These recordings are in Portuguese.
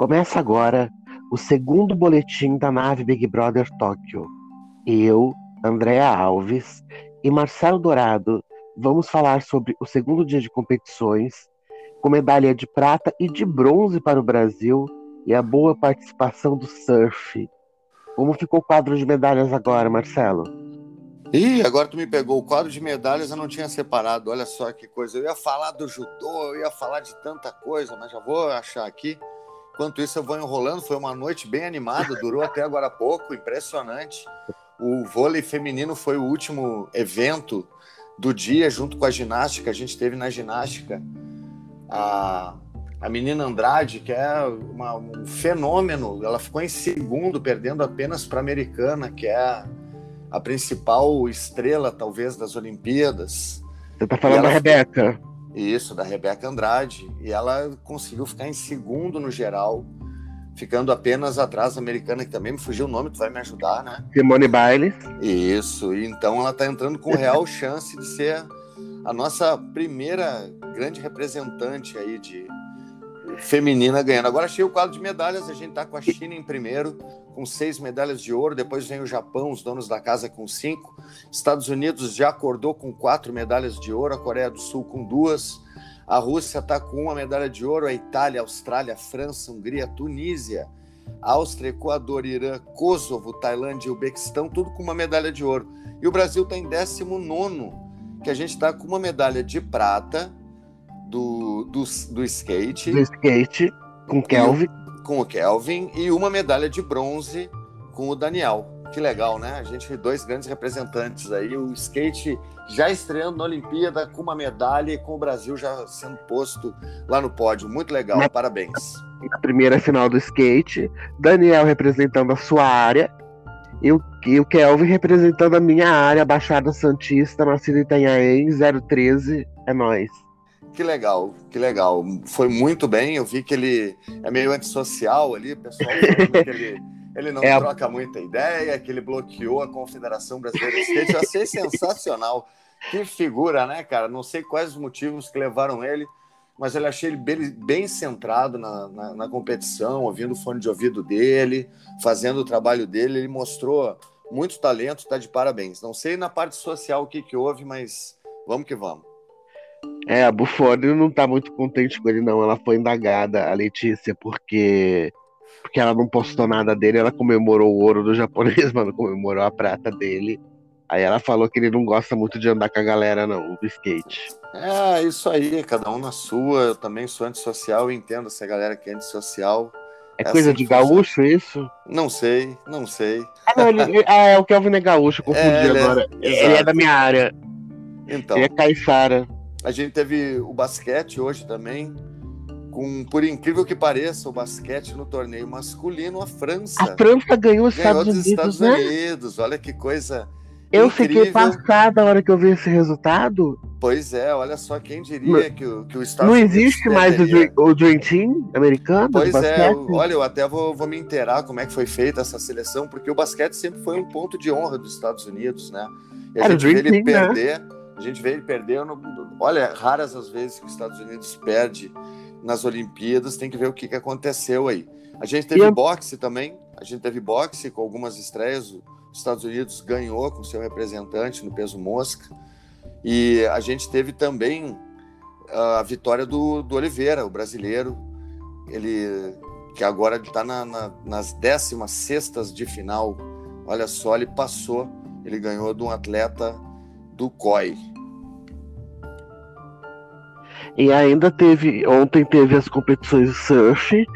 Começa agora o segundo boletim da nave Big Brother Tóquio. Eu, Andréa Alves e Marcelo Dourado vamos falar sobre o segundo dia de competições, com medalha de prata e de bronze para o Brasil e a boa participação do surf. Como ficou o quadro de medalhas agora, Marcelo? Ih, agora tu me pegou. O quadro de medalhas eu não tinha separado. Olha só que coisa. Eu ia falar do judô, eu ia falar de tanta coisa, mas já vou achar aqui. Enquanto isso, eu vou enrolando. Foi uma noite bem animada, durou até agora há pouco, impressionante. O vôlei feminino foi o último evento do dia, junto com a ginástica. A gente teve na ginástica a, a menina Andrade, que é uma, um fenômeno. Ela ficou em segundo, perdendo apenas para a americana, que é a principal estrela, talvez, das Olimpíadas. Você está falando da Rebeca? Isso, da Rebeca Andrade. E ela conseguiu ficar em segundo no geral, ficando apenas atrás da americana, que também me fugiu o nome, tu vai me ajudar, né? Simone Biles. Isso, e então ela está entrando com real chance de ser a nossa primeira grande representante aí de feminina ganhando. Agora achei o quadro de medalhas, a gente está com a China em primeiro, com seis medalhas de ouro, depois vem o Japão, os donos da casa com cinco, Estados Unidos já acordou com quatro medalhas de ouro, a Coreia do Sul com duas, a Rússia está com uma medalha de ouro, a Itália, Austrália, França, Hungria, Tunísia, Áustria, Equador, Irã, Kosovo, Tailândia e Uzbequistão, tudo com uma medalha de ouro. E o Brasil está em 19, que a gente está com uma medalha de prata do, do, do skate. Do skate, com Kelvin com o Kelvin e uma medalha de bronze com o Daniel. Que legal, né? A gente dois grandes representantes aí, o skate já estreando na Olimpíada com uma medalha e com o Brasil já sendo posto lá no pódio. Muito legal, na, parabéns. Na primeira final do skate, Daniel representando a sua área e o, e o Kelvin representando a minha área, Baixada Santista, nascido em Itanhaém, 013, é nós. Que legal, que legal. Foi muito bem. Eu vi que ele é meio antissocial ali, pessoal ele, ele não é. troca muita ideia, que ele bloqueou a Confederação Brasileira de Skate. Eu achei sensacional. Que figura, né, cara? Não sei quais os motivos que levaram ele, mas eu achei ele bem, bem centrado na, na, na, competição, ouvindo o fone de ouvido dele, fazendo o trabalho dele. Ele mostrou muito talento, está de parabéns. Não sei na parte social o que, que houve, mas vamos que vamos. É, a Buffoni não tá muito contente com ele, não. Ela foi indagada, a Letícia, porque porque ela não postou nada dele, ela comemorou o ouro do japonês, mas não comemorou a prata dele. Aí ela falou que ele não gosta muito de andar com a galera, não, do skate. É, isso aí, cada um na sua. Eu também sou antissocial e entendo essa galera que é antissocial. É, é coisa assim de gaúcho isso? Não sei, não sei. Ah, não, ele, ah é o Kelvin é gaúcho, confundi é, agora. É, ele é da minha área. Então. Ele é caiçara. A gente teve o basquete hoje também. Com, por incrível que pareça, o basquete no torneio masculino, a França. A França ganhou os Estados Unidos. Estados né? Unidos. Olha que coisa. Eu incrível. fiquei passada a hora que eu vi esse resultado. Pois é, olha só quem diria que, o, que o Estados Não Unidos existe mais o o Dream, Team americano? Pois é, olha, eu até vou, vou me inteirar como é que foi feita essa seleção, porque o basquete sempre foi um ponto de honra dos Estados Unidos, né? E a Era gente vê ele Team, né? perder. Né? A gente vê ele perder. Olha, raras as vezes que os Estados Unidos perde nas Olimpíadas, tem que ver o que, que aconteceu aí. A gente teve boxe também, a gente teve boxe com algumas estreias. Os Estados Unidos ganhou com seu representante no peso mosca. E a gente teve também a vitória do, do Oliveira, o brasileiro. Ele que agora está na, na, nas 16 de final. Olha só, ele passou. Ele ganhou de um atleta do COI. E ainda teve, ontem teve as competições de surf.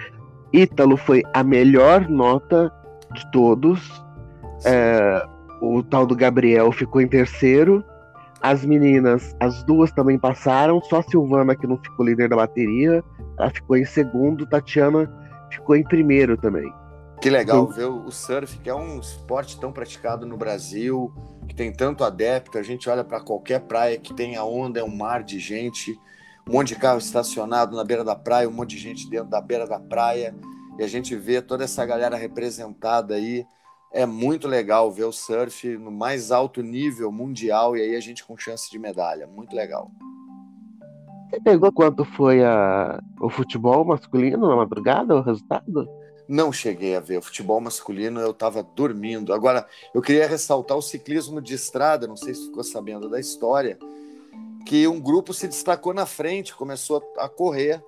Ítalo foi a melhor nota de todos. É, o tal do Gabriel ficou em terceiro. As meninas, as duas também passaram. Só a Silvana, que não ficou líder da bateria, ela ficou em segundo. Tatiana ficou em primeiro também. Que legal ver o surf, que é um esporte tão praticado no Brasil, que tem tanto adepto. A gente olha para qualquer praia que tem a onda, é um mar de gente um monte de carro estacionado na beira da praia, um monte de gente dentro da beira da praia, e a gente vê toda essa galera representada aí. É muito legal ver o surf no mais alto nível mundial e aí a gente com chance de medalha. Muito legal. Você pegou quanto foi a, o futebol masculino na madrugada, o resultado? Não cheguei a ver. O futebol masculino eu estava dormindo. Agora, eu queria ressaltar o ciclismo de estrada, não sei se ficou sabendo da história, que um grupo se destacou na frente, começou a correr,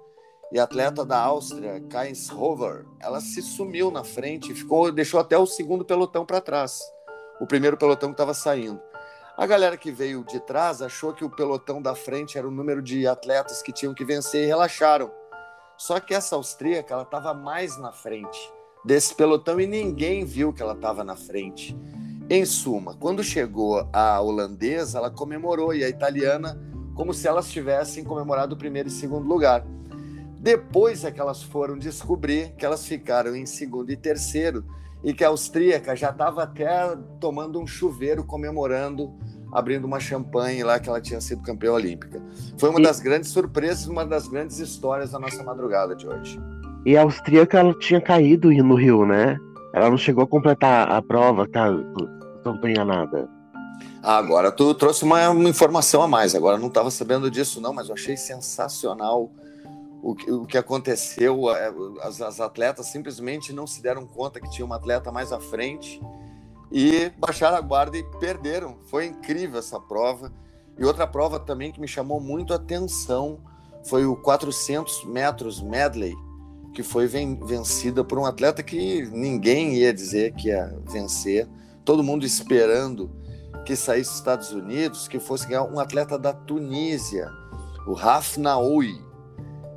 e a atleta da Áustria, Kains Hover, ela se sumiu na frente ficou, deixou até o segundo pelotão para trás. O primeiro pelotão que estava saindo. A galera que veio de trás achou que o pelotão da frente era o número de atletas que tinham que vencer e relaxaram. Só que essa austríaca, ela estava mais na frente desse pelotão e ninguém viu que ela estava na frente. Em suma, quando chegou a holandesa, ela comemorou e a italiana como se elas tivessem comemorado o primeiro e segundo lugar. Depois é que elas foram descobrir que elas ficaram em segundo e terceiro e que a austríaca já estava até tomando um chuveiro comemorando, abrindo uma champanhe lá que ela tinha sido campeã olímpica. Foi uma e... das grandes surpresas, uma das grandes histórias da nossa madrugada de hoje. E a austríaca ela tinha caído no Rio, né? Ela não chegou a completar a prova, tá? Não estou enganada. Ah, agora tu trouxe uma, uma informação a mais. Agora não estava sabendo disso não, mas eu achei sensacional o que, o que aconteceu, é, as, as, atletas simplesmente não se deram conta que tinha uma atleta mais à frente e baixaram a guarda e perderam. Foi incrível essa prova. E outra prova também que me chamou muito a atenção foi o 400 metros medley, que foi vencida por um atleta que ninguém ia dizer que ia vencer, todo mundo esperando que saísse dos Estados Unidos, que fosse ganhar um atleta da Tunísia, o Raf Naoui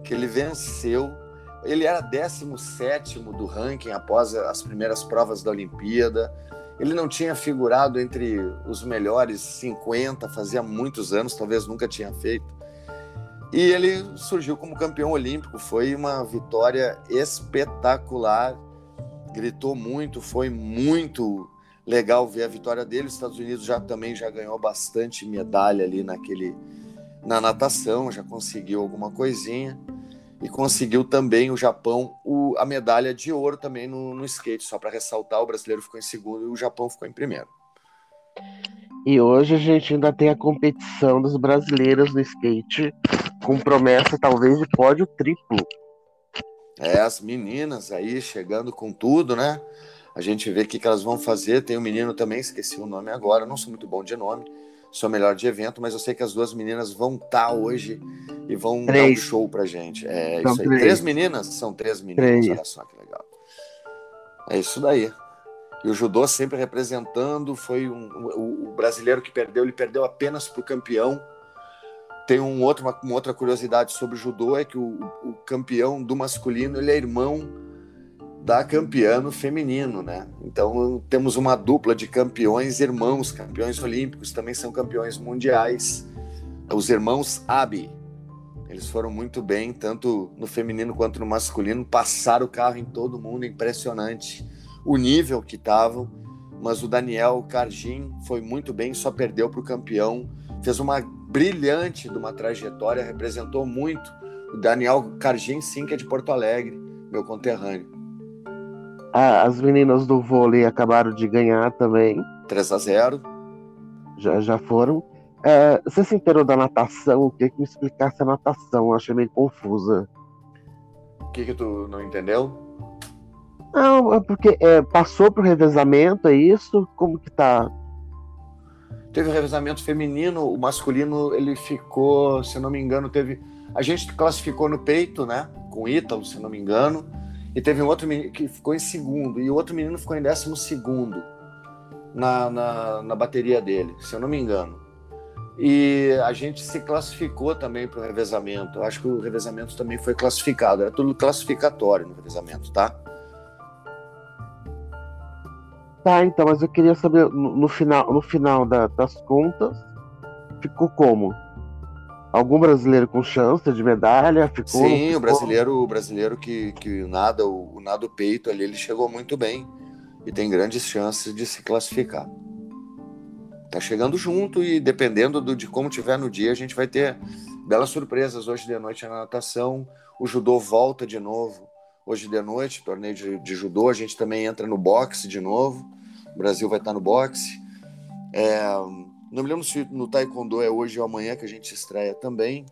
que ele venceu. Ele era 17 do ranking após as primeiras provas da Olimpíada. Ele não tinha figurado entre os melhores 50, fazia muitos anos, talvez nunca tinha feito. E ele surgiu como campeão olímpico. Foi uma vitória espetacular. Gritou muito, foi muito legal ver a vitória dele. Os Estados Unidos já também já ganhou bastante medalha ali naquele na natação, já conseguiu alguma coisinha e conseguiu também o Japão o, a medalha de ouro também no, no skate. Só para ressaltar, o brasileiro ficou em segundo e o Japão ficou em primeiro. E hoje a gente ainda tem a competição das brasileiras no skate, com promessa talvez de pódio triplo. É, as meninas aí chegando com tudo, né? A gente vê o que, que elas vão fazer. Tem um menino também, esqueci o nome agora, não sou muito bom de nome sou melhor de evento, mas eu sei que as duas meninas vão estar tá hoje e vão três. dar um show pra gente. É São isso aí. Três. três. meninas? São três meninas, três. olha só que legal. É isso daí. E o judô sempre representando, foi um, o, o, brasileiro que perdeu, ele perdeu apenas para o campeão. Tem um outro, uma, uma, outra curiosidade sobre o judô, é que o, o campeão do masculino, ele é irmão da campeã no feminino, né? Então temos uma dupla de campeões irmãos, campeões olímpicos, também são campeões mundiais. Os irmãos Abi. Eles foram muito bem, tanto no feminino quanto no masculino, passaram o carro em todo mundo, impressionante o nível que estavam. Mas o Daniel Cargin foi muito bem, só perdeu para o campeão, fez uma brilhante de uma trajetória, representou muito. O Daniel Cargin, sim, que é de Porto Alegre, meu conterrâneo. Ah, as meninas do vôlei acabaram de ganhar também. 3 a 0 Já, já foram. É, você se inteirou da natação? O que que me explicasse a natação? Eu achei meio confusa. O que que tu não entendeu? Não, é porque é, passou pro revezamento, é isso? Como que tá? Teve o revezamento feminino, o masculino ele ficou, se não me engano, teve. A gente classificou no peito, né? Com Ítalo, se não me engano. E teve um outro menino que ficou em segundo, e o outro menino ficou em décimo segundo na, na, na bateria dele, se eu não me engano. E a gente se classificou também para o revezamento. Eu acho que o revezamento também foi classificado. Era tudo classificatório no revezamento, tá? Tá, então, mas eu queria saber no, no final, no final da, das contas, ficou como? Algum brasileiro com chance de medalha? Ficou, Sim, ficou? o brasileiro, o brasileiro que, que nada, o, o nado peito ali, ele chegou muito bem e tem grandes chances de se classificar. Tá chegando junto e dependendo do, de como tiver no dia, a gente vai ter belas surpresas hoje de noite na natação. O judô volta de novo hoje de noite, torneio de, de judô. A gente também entra no boxe de novo. O Brasil vai estar no boxe. É, não me lembro se no Taekwondo é hoje ou amanhã que a gente estreia também.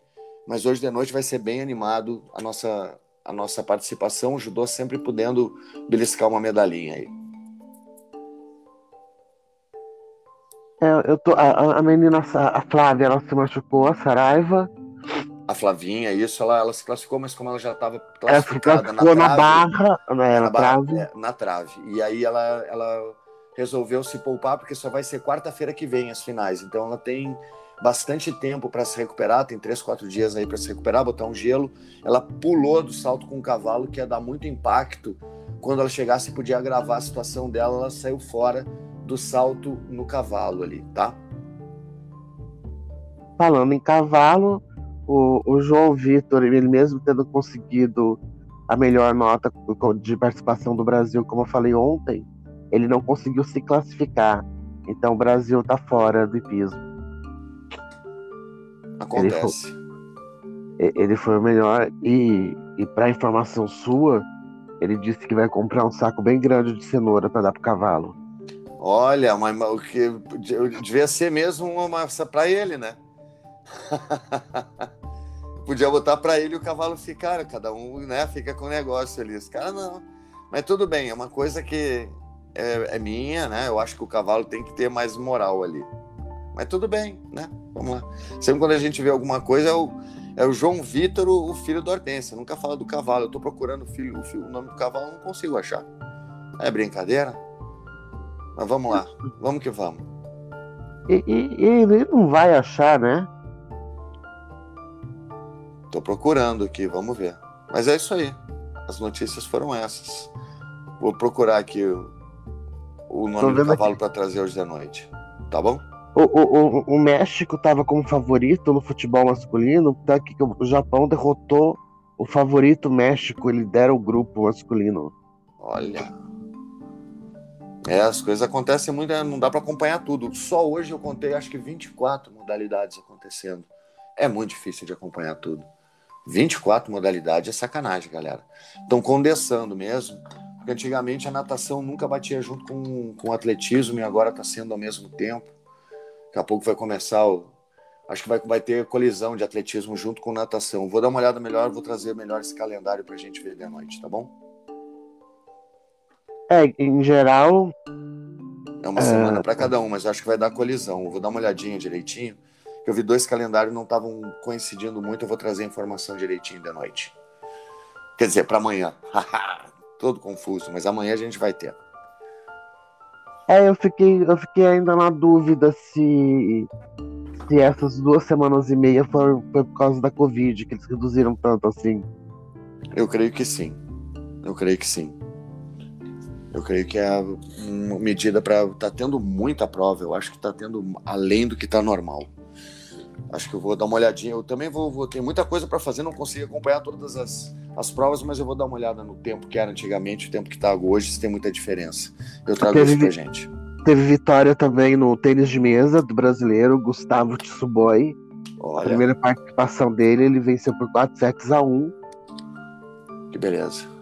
Mas hoje de noite vai ser bem animado a nossa, a nossa participação. O judô sempre podendo beliscar uma medalhinha aí. É, eu tô, a, a menina, a Flávia, ela se machucou, a Saraiva. A Flavinha, isso, ela, ela se classificou, mas como ela já estava classificada ela na, trave, na barra, né, na, trave. É, na trave. E aí ela, ela resolveu se poupar, porque só vai ser quarta-feira que vem as finais. Então ela tem bastante tempo para se recuperar, tem três, quatro dias aí para se recuperar, botar um gelo. Ela pulou do salto com o cavalo, que ia dar muito impacto. Quando ela chegasse, podia agravar a situação dela, ela saiu fora do salto no cavalo ali, tá? Falando em cavalo, o, o João Vitor, ele mesmo tendo conseguido a melhor nota de participação do Brasil, como eu falei ontem, ele não conseguiu se classificar. Então o Brasil tá fora do hipismo. Acontece. Ele foi, ele foi o melhor e, e para informação sua, ele disse que vai comprar um saco bem grande de cenoura para dar pro cavalo. Olha, mas o que devia ser mesmo uma massa para ele, né? Podia botar para ele e o cavalo ficar, cada um, né, fica com o negócio ali. Os caras não. Mas tudo bem, é uma coisa que é, é, minha, né? Eu acho que o cavalo tem que ter mais moral ali. Mas tudo bem, né? Vamos lá. Sempre quando a gente vê alguma coisa, é o, é o João Vitor, o, filho do Hortência. Nunca fala do cavalo. Eu tô procurando o, filho, o, filho, o nome do cavalo, não consigo achar. É brincadeira? Mas vamos lá, vamos que vamos. E, e, ele não vai achar, né? Tô procurando aqui, vamos ver. Mas é isso aí. As notícias foram essas. Vou procurar aqui o, o nome do cavalo para trazer hoje da noite. Tá bom? O, o, o, México estava como favorito no futebol masculino, tá que o Japão derrotou o favorito México, ele lidera o grupo masculino. Olha, é, as coisas acontecem muito, né? não dá para acompanhar tudo. Só hoje eu contei acho que 24 modalidades acontecendo. É muito difícil de acompanhar tudo. 24 modalidades é sacanagem, galera. Estão condensando mesmo, porque antigamente a natação nunca batia junto com, com o atletismo e agora está sendo ao mesmo tempo. Daqui a pouco vai começar o. Acho que vai, vai ter colisão de atletismo junto com natação. Vou dar uma olhada melhor, vou trazer melhor esse calendário para a gente ver de noite, tá bom? É, em geral. É uma é... semana para cada um, mas acho que vai dar colisão. Vou dar uma olhadinha direitinho. Eu vi dois calendários não estavam coincidindo muito. Eu vou trazer a informação direitinho da noite. Quer dizer, para amanhã. Todo confuso, mas amanhã a gente vai ter. É, eu fiquei, eu fiquei ainda na dúvida se, se essas duas semanas e meia foi, foi por causa da Covid, que eles reduziram tanto assim. Eu creio que sim. Eu creio que sim. Eu creio que é uma medida para. Tá tendo muita prova, eu acho que tá tendo além do que tá normal. Acho que eu vou dar uma olhadinha. Eu também vou, vou ter muita coisa para fazer, não consigo acompanhar todas as, as provas, mas eu vou dar uma olhada no tempo que era antigamente, o tempo que tá hoje, se tem muita diferença. Eu trago teve, isso pra gente. Teve vitória também no tênis de mesa do brasileiro, Gustavo Tsuboi. Olha. A primeira participação dele, ele venceu por 4 sets a 1. Que beleza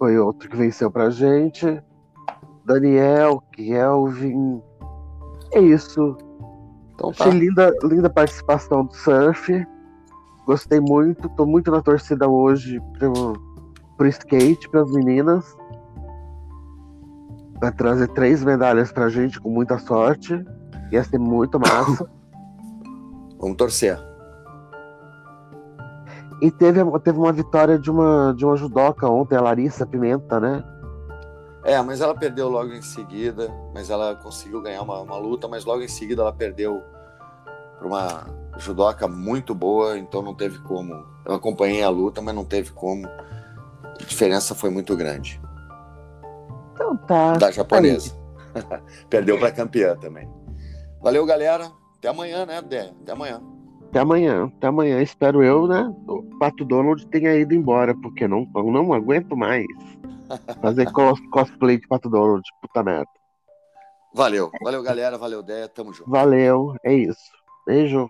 foi outro que venceu pra gente. Daniel, Kelvin. É isso. Então, tá. Achei linda, linda participação do surf. Gostei muito. Tô muito na torcida hoje pro, pro skate, pras meninas. Vai trazer três medalhas pra gente com muita sorte. Ia ser muito massa. Vamos torcer. E teve, teve uma vitória de uma, de uma judoca ontem, a Larissa Pimenta, né? É, mas ela perdeu logo em seguida, mas ela conseguiu ganhar uma, uma luta, mas logo em seguida ela perdeu para uma judoca muito boa, então não teve como. Eu acompanhei a luta, mas não teve como. A diferença foi muito grande. Então tá. Da japonesa. perdeu para campeã também. Valeu, galera. Até amanhã, né, Dé? Até amanhã. Até amanhã. Até amanhã, espero eu, né? O Pato Donald tenha ido embora, porque não, não aguento mais fazer cos, cosplay de Pato Donald. Puta merda. Valeu. Valeu, galera. Valeu, Déia. Tamo junto. Valeu. É isso. Beijo.